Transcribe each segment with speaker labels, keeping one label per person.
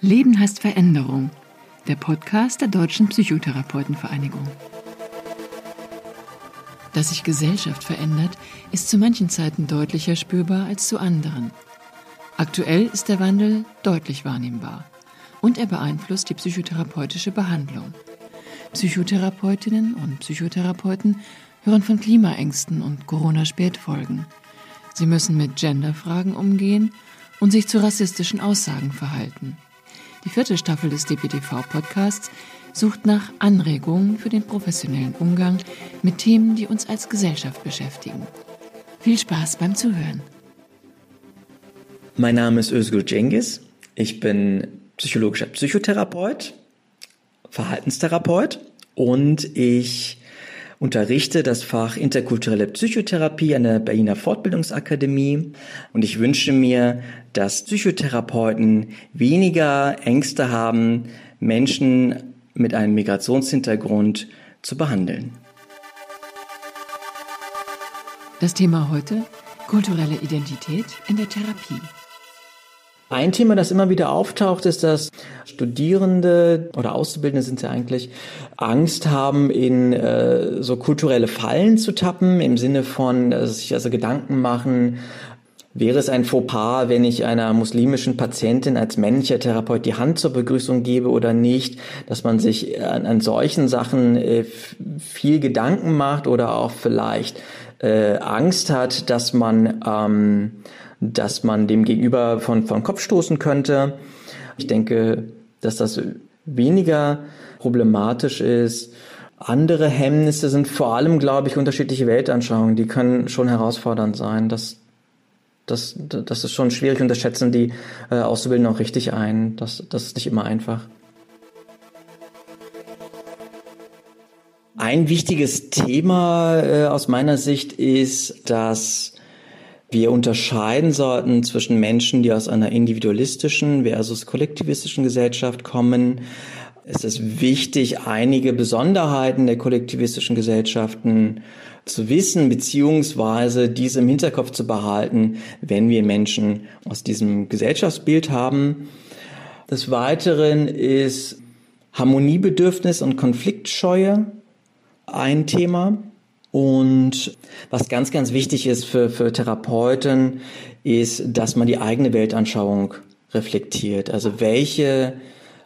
Speaker 1: Leben heißt Veränderung, der Podcast der Deutschen Psychotherapeutenvereinigung. Dass sich Gesellschaft verändert, ist zu manchen Zeiten deutlicher spürbar als zu anderen. Aktuell ist der Wandel deutlich wahrnehmbar und er beeinflusst die psychotherapeutische Behandlung. Psychotherapeutinnen und Psychotherapeuten hören von Klimaängsten und Corona-Spätfolgen. Sie müssen mit Genderfragen umgehen und sich zu rassistischen Aussagen verhalten. Die vierte Staffel des DPTV-Podcasts sucht nach Anregungen für den professionellen Umgang mit Themen, die uns als Gesellschaft beschäftigen. Viel Spaß beim Zuhören.
Speaker 2: Mein Name ist Özgür Cengiz. Ich bin psychologischer Psychotherapeut, Verhaltenstherapeut und ich unterrichte das Fach interkulturelle Psychotherapie an der Berliner Fortbildungsakademie und ich wünsche mir, dass Psychotherapeuten weniger Ängste haben, Menschen mit einem Migrationshintergrund zu behandeln.
Speaker 1: Das Thema heute, kulturelle Identität in der Therapie.
Speaker 2: Ein Thema, das immer wieder auftaucht, ist, dass Studierende oder Auszubildende sind sie eigentlich, Angst haben, in äh, so kulturelle Fallen zu tappen, im Sinne von äh, sich also Gedanken machen, Wäre es ein Fauxpas, wenn ich einer muslimischen Patientin als männlicher Therapeut die Hand zur Begrüßung gebe oder nicht, dass man sich an, an solchen Sachen äh, viel Gedanken macht oder auch vielleicht äh, Angst hat, dass man ähm, dass man dem Gegenüber von, von Kopf stoßen könnte. Ich denke, dass das weniger problematisch ist. Andere Hemmnisse sind vor allem, glaube ich, unterschiedliche Weltanschauungen. Die können schon herausfordernd sein. Das, das, das ist schon schwierig und das schätzen die äh, Auszubildenden auch richtig ein. Das, das ist nicht immer einfach. Ein wichtiges Thema äh, aus meiner Sicht ist, dass wir unterscheiden sollten zwischen Menschen, die aus einer individualistischen versus kollektivistischen Gesellschaft kommen. Es ist wichtig, einige Besonderheiten der kollektivistischen Gesellschaften zu wissen, beziehungsweise diese im Hinterkopf zu behalten, wenn wir Menschen aus diesem Gesellschaftsbild haben. Des Weiteren ist Harmoniebedürfnis und Konfliktscheue ein Thema. Und was ganz, ganz wichtig ist für, für Therapeuten, ist, dass man die eigene Weltanschauung reflektiert. Also welche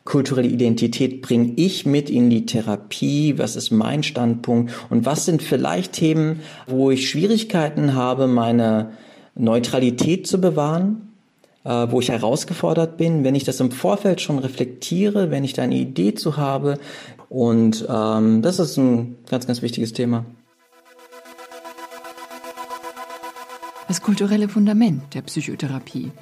Speaker 2: kulturelle Identität bringe ich mit in die Therapie? Was ist mein Standpunkt? Und was sind vielleicht Themen, wo ich Schwierigkeiten habe, meine Neutralität zu bewahren? Äh, wo ich herausgefordert bin, wenn ich das im Vorfeld schon reflektiere, wenn ich da eine Idee zu habe. Und ähm, das ist ein ganz, ganz wichtiges Thema.
Speaker 1: Das kulturelle Fundament der Psychotherapie.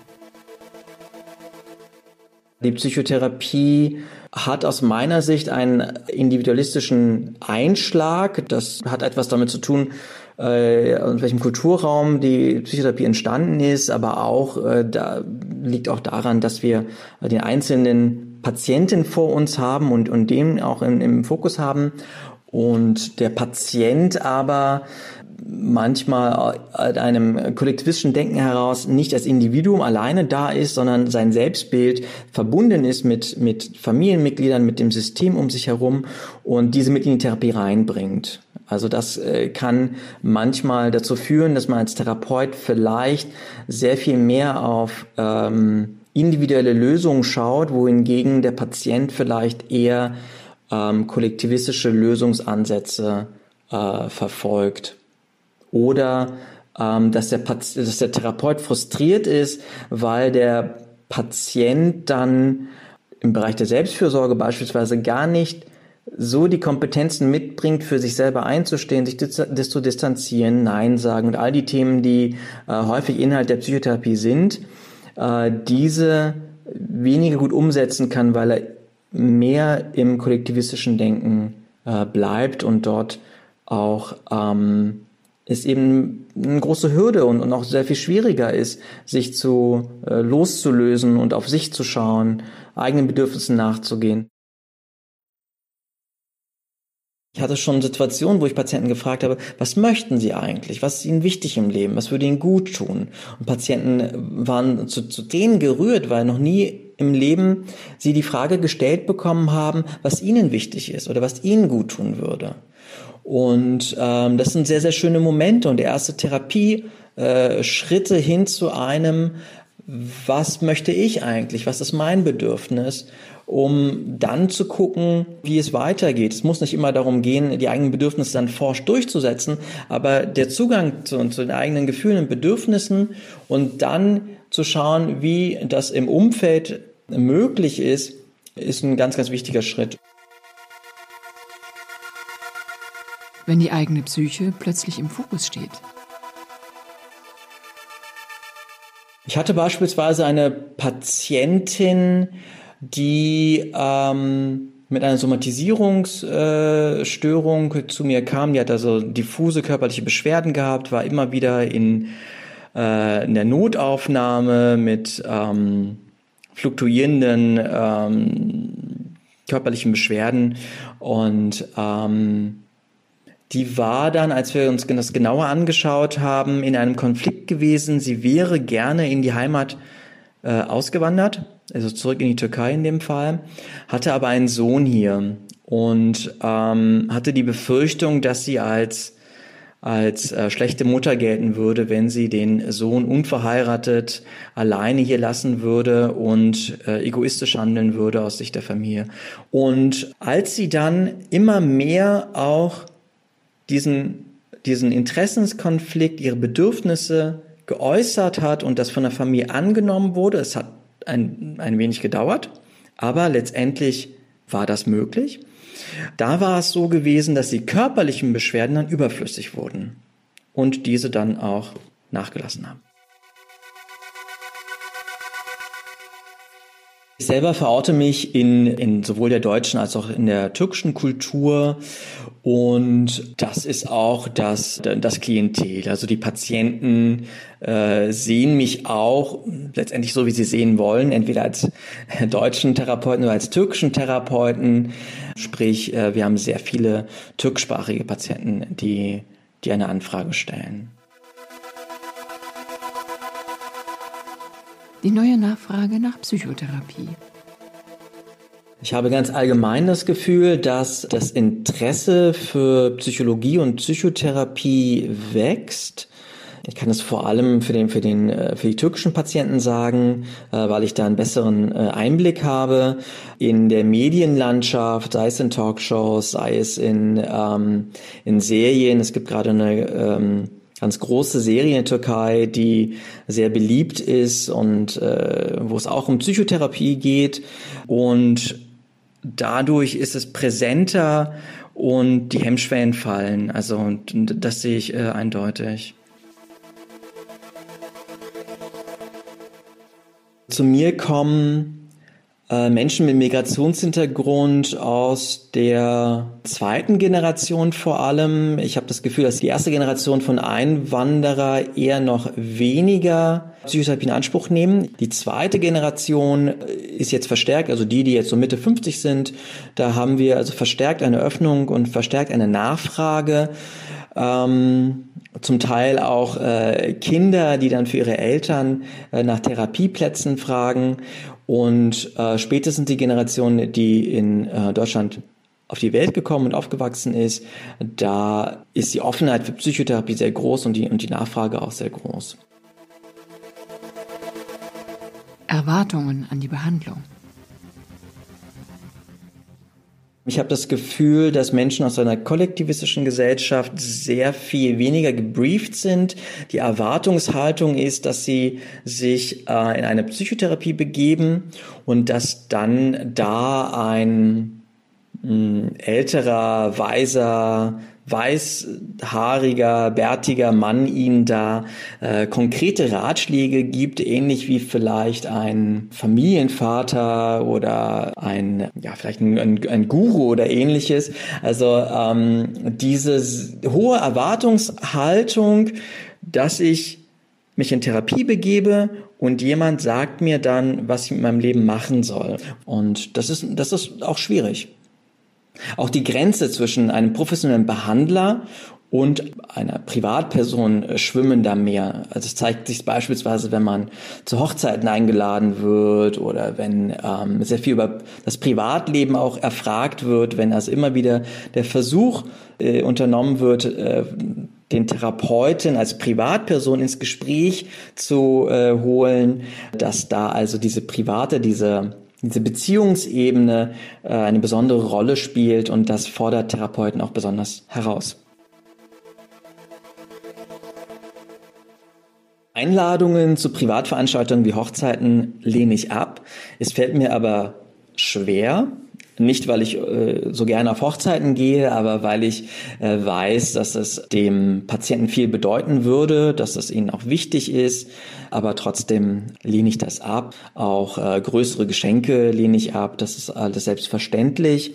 Speaker 2: Die Psychotherapie hat aus meiner Sicht einen individualistischen Einschlag. Das hat etwas damit zu tun, äh, in welchem Kulturraum die Psychotherapie entstanden ist, aber auch äh, da liegt auch daran, dass wir den einzelnen Patienten vor uns haben und, und den auch im, im Fokus haben und der Patient aber manchmal aus einem kollektivistischen Denken heraus nicht als Individuum alleine da ist, sondern sein Selbstbild verbunden ist mit, mit Familienmitgliedern, mit dem System um sich herum und diese mit in die Therapie reinbringt. Also das äh, kann manchmal dazu führen, dass man als Therapeut vielleicht sehr viel mehr auf ähm, individuelle Lösungen schaut, wohingegen der Patient vielleicht eher ähm, kollektivistische Lösungsansätze äh, verfolgt oder ähm, dass, der dass der Therapeut frustriert ist, weil der Patient dann im Bereich der Selbstfürsorge beispielsweise gar nicht so die Kompetenzen mitbringt, für sich selber einzustehen, sich zu distanzieren, Nein sagen und all die Themen, die äh, häufig Inhalt der Psychotherapie sind, äh, diese weniger gut umsetzen kann, weil er mehr im kollektivistischen Denken äh, bleibt und dort auch ähm, ist eben eine große Hürde und, und auch sehr viel schwieriger ist, sich zu äh, loszulösen und auf sich zu schauen, eigenen Bedürfnissen nachzugehen. Ich hatte schon Situationen, wo ich Patienten gefragt habe, was möchten sie eigentlich? Was ist ihnen wichtig im Leben? Was würde ihnen gut tun? Und Patienten waren zu, zu denen gerührt, weil noch nie im Leben sie die Frage gestellt bekommen haben, was ihnen wichtig ist oder was ihnen gut tun würde. Und ähm, das sind sehr, sehr schöne Momente und erste Therapie, äh, hin zu einem, was möchte ich eigentlich, was ist mein Bedürfnis, um dann zu gucken, wie es weitergeht. Es muss nicht immer darum gehen, die eigenen Bedürfnisse dann forsch durchzusetzen, aber der Zugang zu, zu den eigenen Gefühlen und Bedürfnissen und dann zu schauen, wie das im Umfeld möglich ist, ist ein ganz, ganz wichtiger Schritt.
Speaker 1: Wenn die eigene Psyche plötzlich im Fokus steht.
Speaker 2: Ich hatte beispielsweise eine Patientin, die ähm, mit einer Somatisierungsstörung äh, zu mir kam. Die hat also diffuse körperliche Beschwerden gehabt, war immer wieder in, äh, in der Notaufnahme mit ähm, fluktuierenden ähm, körperlichen Beschwerden und ähm, die war dann, als wir uns das genauer angeschaut haben, in einem Konflikt gewesen. Sie wäre gerne in die Heimat äh, ausgewandert, also zurück in die Türkei in dem Fall, hatte aber einen Sohn hier und ähm, hatte die Befürchtung, dass sie als als äh, schlechte Mutter gelten würde, wenn sie den Sohn unverheiratet alleine hier lassen würde und äh, egoistisch handeln würde aus Sicht der Familie. Und als sie dann immer mehr auch diesen, diesen Interessenskonflikt, ihre Bedürfnisse geäußert hat und das von der Familie angenommen wurde. Es hat ein, ein wenig gedauert, aber letztendlich war das möglich. Da war es so gewesen, dass die körperlichen Beschwerden dann überflüssig wurden und diese dann auch nachgelassen haben. Ich selber verorte mich in, in sowohl der deutschen als auch in der türkischen Kultur und das ist auch das, das Klientel. Also die Patienten äh, sehen mich auch letztendlich so, wie sie sehen wollen, entweder als deutschen Therapeuten oder als türkischen Therapeuten. Sprich, äh, wir haben sehr viele türkischsprachige Patienten, die, die eine Anfrage stellen.
Speaker 1: Die neue Nachfrage nach Psychotherapie.
Speaker 2: Ich habe ganz allgemein das Gefühl, dass das Interesse für Psychologie und Psychotherapie wächst. Ich kann es vor allem für den, für den, äh, für die türkischen Patienten sagen, äh, weil ich da einen besseren äh, Einblick habe. In der Medienlandschaft, sei es in Talkshows, sei es in, ähm, in Serien. Es gibt gerade eine, ähm, ganz große Serie in der Türkei, die sehr beliebt ist und äh, wo es auch um Psychotherapie geht. Und dadurch ist es präsenter und die Hemmschwellen fallen. Also und das sehe ich äh, eindeutig. Zu mir kommen Menschen mit Migrationshintergrund aus der zweiten Generation vor allem. Ich habe das Gefühl, dass die erste Generation von Einwanderer eher noch weniger Psychotherapie in Anspruch nehmen. Die zweite Generation ist jetzt verstärkt, also die, die jetzt so Mitte 50 sind, da haben wir also verstärkt eine Öffnung und verstärkt eine Nachfrage. Ähm, zum Teil auch äh, Kinder, die dann für ihre Eltern äh, nach Therapieplätzen fragen und äh, spätestens die Generation, die in äh, Deutschland auf die Welt gekommen und aufgewachsen ist, da ist die Offenheit für Psychotherapie sehr groß und die, und die Nachfrage auch sehr groß.
Speaker 1: Erwartungen an die Behandlung.
Speaker 2: Ich habe das Gefühl, dass Menschen aus einer kollektivistischen Gesellschaft sehr viel weniger gebrieft sind. Die Erwartungshaltung ist, dass sie sich äh, in eine Psychotherapie begeben und dass dann da ein älterer, weiser weißhaariger, bärtiger Mann ihnen da äh, konkrete Ratschläge gibt, ähnlich wie vielleicht ein Familienvater oder ein, ja, vielleicht ein, ein, ein Guru oder ähnliches. Also ähm, diese hohe Erwartungshaltung, dass ich mich in Therapie begebe und jemand sagt mir dann, was ich mit meinem Leben machen soll. Und das ist, das ist auch schwierig. Auch die Grenze zwischen einem professionellen Behandler und einer Privatperson schwimmen da mehr. Also es zeigt sich beispielsweise, wenn man zu Hochzeiten eingeladen wird oder wenn ähm, sehr viel über das Privatleben auch erfragt wird, wenn also immer wieder der Versuch äh, unternommen wird, äh, den Therapeuten als Privatperson ins Gespräch zu äh, holen, dass da also diese private, diese diese Beziehungsebene äh, eine besondere Rolle spielt und das fordert Therapeuten auch besonders heraus. Einladungen zu Privatveranstaltungen wie Hochzeiten lehne ich ab. Es fällt mir aber schwer, nicht, weil ich äh, so gerne auf Hochzeiten gehe, aber weil ich äh, weiß, dass es dem Patienten viel bedeuten würde, dass es ihnen auch wichtig ist. Aber trotzdem lehne ich das ab. Auch äh, größere Geschenke lehne ich ab. Das ist alles selbstverständlich.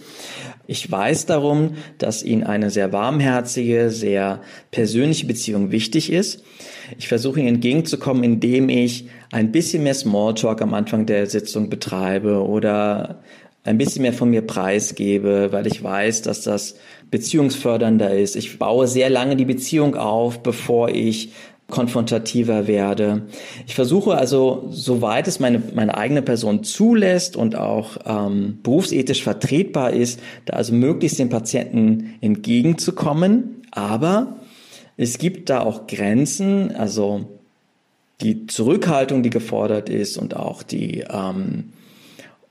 Speaker 2: Ich weiß darum, dass ihnen eine sehr warmherzige, sehr persönliche Beziehung wichtig ist. Ich versuche ihnen entgegenzukommen, indem ich ein bisschen mehr Smalltalk am Anfang der Sitzung betreibe oder ein bisschen mehr von mir preisgebe, weil ich weiß, dass das beziehungsfördernder ist. Ich baue sehr lange die Beziehung auf, bevor ich konfrontativer werde. Ich versuche also, soweit es meine, meine eigene Person zulässt und auch ähm, berufsethisch vertretbar ist, da also möglichst den Patienten entgegenzukommen. Aber es gibt da auch Grenzen, also die Zurückhaltung, die gefordert ist und auch die ähm,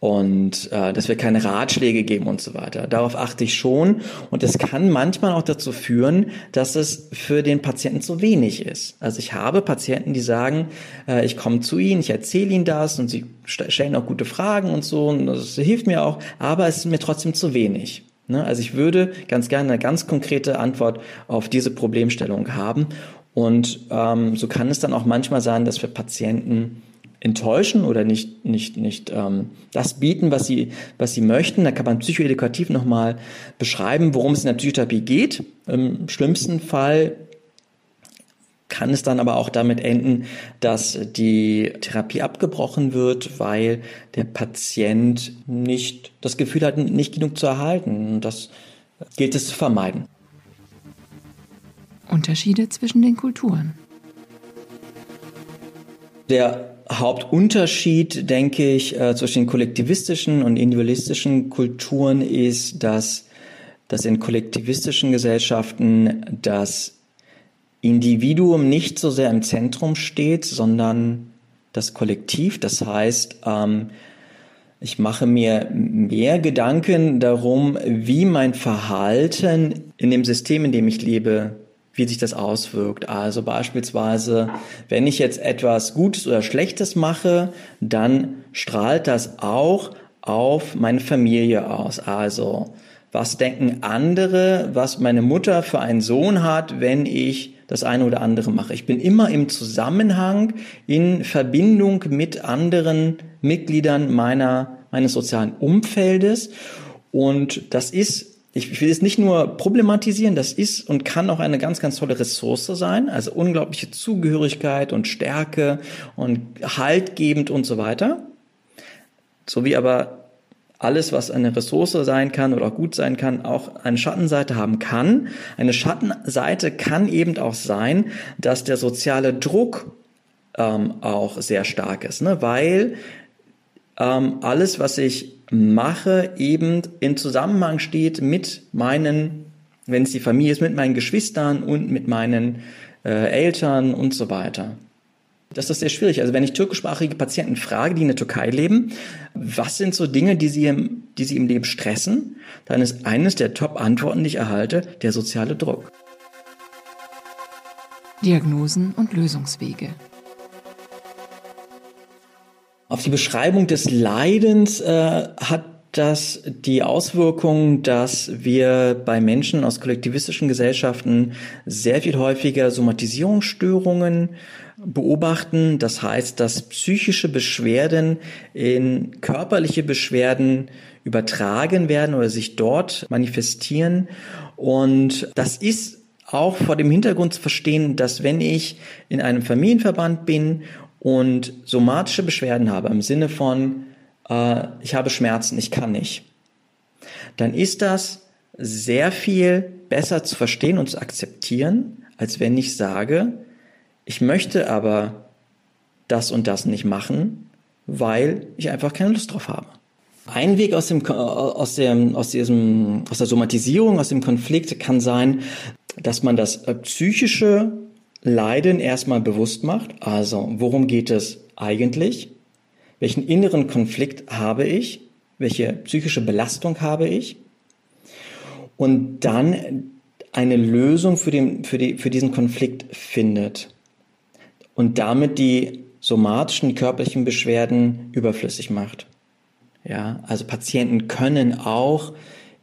Speaker 2: und äh, dass wir keine Ratschläge geben und so weiter. Darauf achte ich schon und es kann manchmal auch dazu führen, dass es für den Patienten zu wenig ist. Also ich habe Patienten, die sagen, äh, ich komme zu Ihnen, ich erzähle Ihnen das und Sie stellen auch gute Fragen und so und das hilft mir auch, aber es ist mir trotzdem zu wenig. Ne? Also ich würde ganz gerne eine ganz konkrete Antwort auf diese Problemstellung haben und ähm, so kann es dann auch manchmal sein, dass wir Patienten enttäuschen oder nicht, nicht, nicht ähm, das bieten, was sie, was sie möchten. Da kann man psychoedukativ nochmal beschreiben, worum es in der Psychotherapie geht. Im schlimmsten Fall kann es dann aber auch damit enden, dass die Therapie abgebrochen wird, weil der Patient nicht das Gefühl hat, nicht genug zu erhalten. Und das gilt es zu vermeiden.
Speaker 1: Unterschiede zwischen den Kulturen.
Speaker 2: Der Hauptunterschied, denke ich, äh, zwischen kollektivistischen und individualistischen Kulturen ist, dass, dass in kollektivistischen Gesellschaften das Individuum nicht so sehr im Zentrum steht, sondern das Kollektiv. Das heißt, ähm, ich mache mir mehr Gedanken darum, wie mein Verhalten in dem System, in dem ich lebe, wie sich das auswirkt. Also beispielsweise, wenn ich jetzt etwas Gutes oder Schlechtes mache, dann strahlt das auch auf meine Familie aus. Also, was denken andere, was meine Mutter für einen Sohn hat, wenn ich das eine oder andere mache. Ich bin immer im Zusammenhang, in Verbindung mit anderen Mitgliedern meiner, meines sozialen Umfeldes. Und das ist ich will es nicht nur problematisieren, das ist und kann auch eine ganz, ganz tolle Ressource sein, also unglaubliche Zugehörigkeit und Stärke und haltgebend und so weiter. Sowie aber alles, was eine Ressource sein kann oder auch gut sein kann, auch eine Schattenseite haben kann. Eine Schattenseite kann eben auch sein, dass der soziale Druck ähm, auch sehr stark ist, ne? weil ähm, alles, was ich mache, eben in Zusammenhang steht mit meinen, wenn es die Familie ist, mit meinen Geschwistern und mit meinen äh, Eltern und so weiter. Das ist sehr schwierig. Also wenn ich türkischsprachige Patienten frage, die in der Türkei leben, was sind so Dinge, die sie im, die sie im Leben stressen, dann ist eines der Top-Antworten, die ich erhalte, der soziale Druck.
Speaker 1: Diagnosen und Lösungswege.
Speaker 2: Auf die Beschreibung des Leidens äh, hat das die Auswirkung, dass wir bei Menschen aus kollektivistischen Gesellschaften sehr viel häufiger Somatisierungsstörungen beobachten. Das heißt, dass psychische Beschwerden in körperliche Beschwerden übertragen werden oder sich dort manifestieren. Und das ist auch vor dem Hintergrund zu verstehen, dass wenn ich in einem Familienverband bin und somatische Beschwerden habe im Sinne von, äh, ich habe Schmerzen, ich kann nicht, dann ist das sehr viel besser zu verstehen und zu akzeptieren, als wenn ich sage, ich möchte aber das und das nicht machen, weil ich einfach keine Lust drauf habe. Ein Weg aus, dem, aus, dem, aus, diesem, aus der Somatisierung, aus dem Konflikt kann sein, dass man das psychische Leiden erstmal bewusst macht. Also, worum geht es eigentlich? Welchen inneren Konflikt habe ich? Welche psychische Belastung habe ich? Und dann eine Lösung für, den, für, die, für diesen Konflikt findet. Und damit die somatischen, körperlichen Beschwerden überflüssig macht. Ja, also Patienten können auch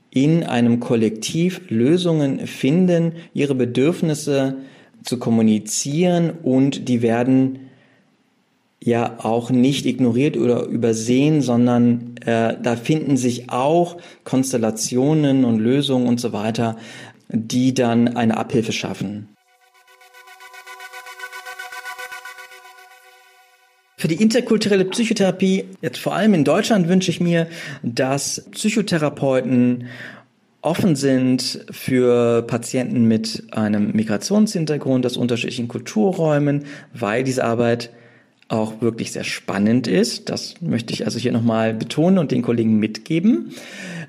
Speaker 2: in einem Kollektiv Lösungen finden, ihre Bedürfnisse zu kommunizieren und die werden ja auch nicht ignoriert oder übersehen, sondern äh, da finden sich auch Konstellationen und Lösungen und so weiter, die dann eine Abhilfe schaffen. Für die interkulturelle Psychotherapie, jetzt vor allem in Deutschland, wünsche ich mir, dass Psychotherapeuten offen sind für Patienten mit einem Migrationshintergrund aus unterschiedlichen Kulturräumen, weil diese Arbeit auch wirklich sehr spannend ist. Das möchte ich also hier nochmal betonen und den Kollegen mitgeben.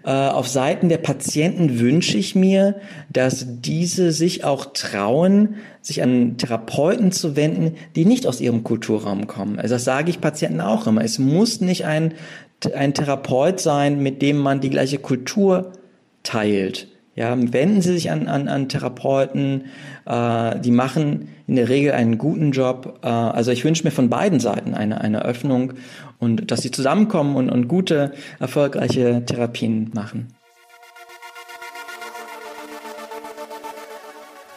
Speaker 2: Äh, auf Seiten der Patienten wünsche ich mir, dass diese sich auch trauen, sich an Therapeuten zu wenden, die nicht aus ihrem Kulturraum kommen. Also das sage ich Patienten auch immer. Es muss nicht ein, ein Therapeut sein, mit dem man die gleiche Kultur teilt. Ja, wenden Sie sich an, an, an Therapeuten, äh, die machen in der Regel einen guten Job. Äh, also ich wünsche mir von beiden Seiten eine, eine Öffnung und dass sie zusammenkommen und, und gute, erfolgreiche Therapien machen.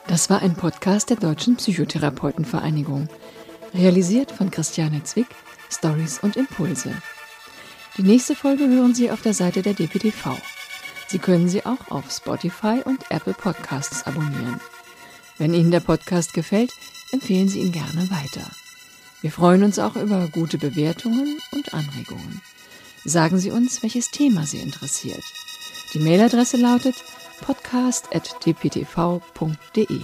Speaker 1: Das war ein Podcast der Deutschen Psychotherapeutenvereinigung, realisiert von Christiane Zwick, Stories und Impulse. Die nächste Folge hören Sie auf der Seite der DPTV. Sie können sie auch auf Spotify und Apple Podcasts abonnieren. Wenn Ihnen der Podcast gefällt, empfehlen Sie ihn gerne weiter. Wir freuen uns auch über gute Bewertungen und Anregungen. Sagen Sie uns, welches Thema Sie interessiert. Die Mailadresse lautet podcast.dptv.de.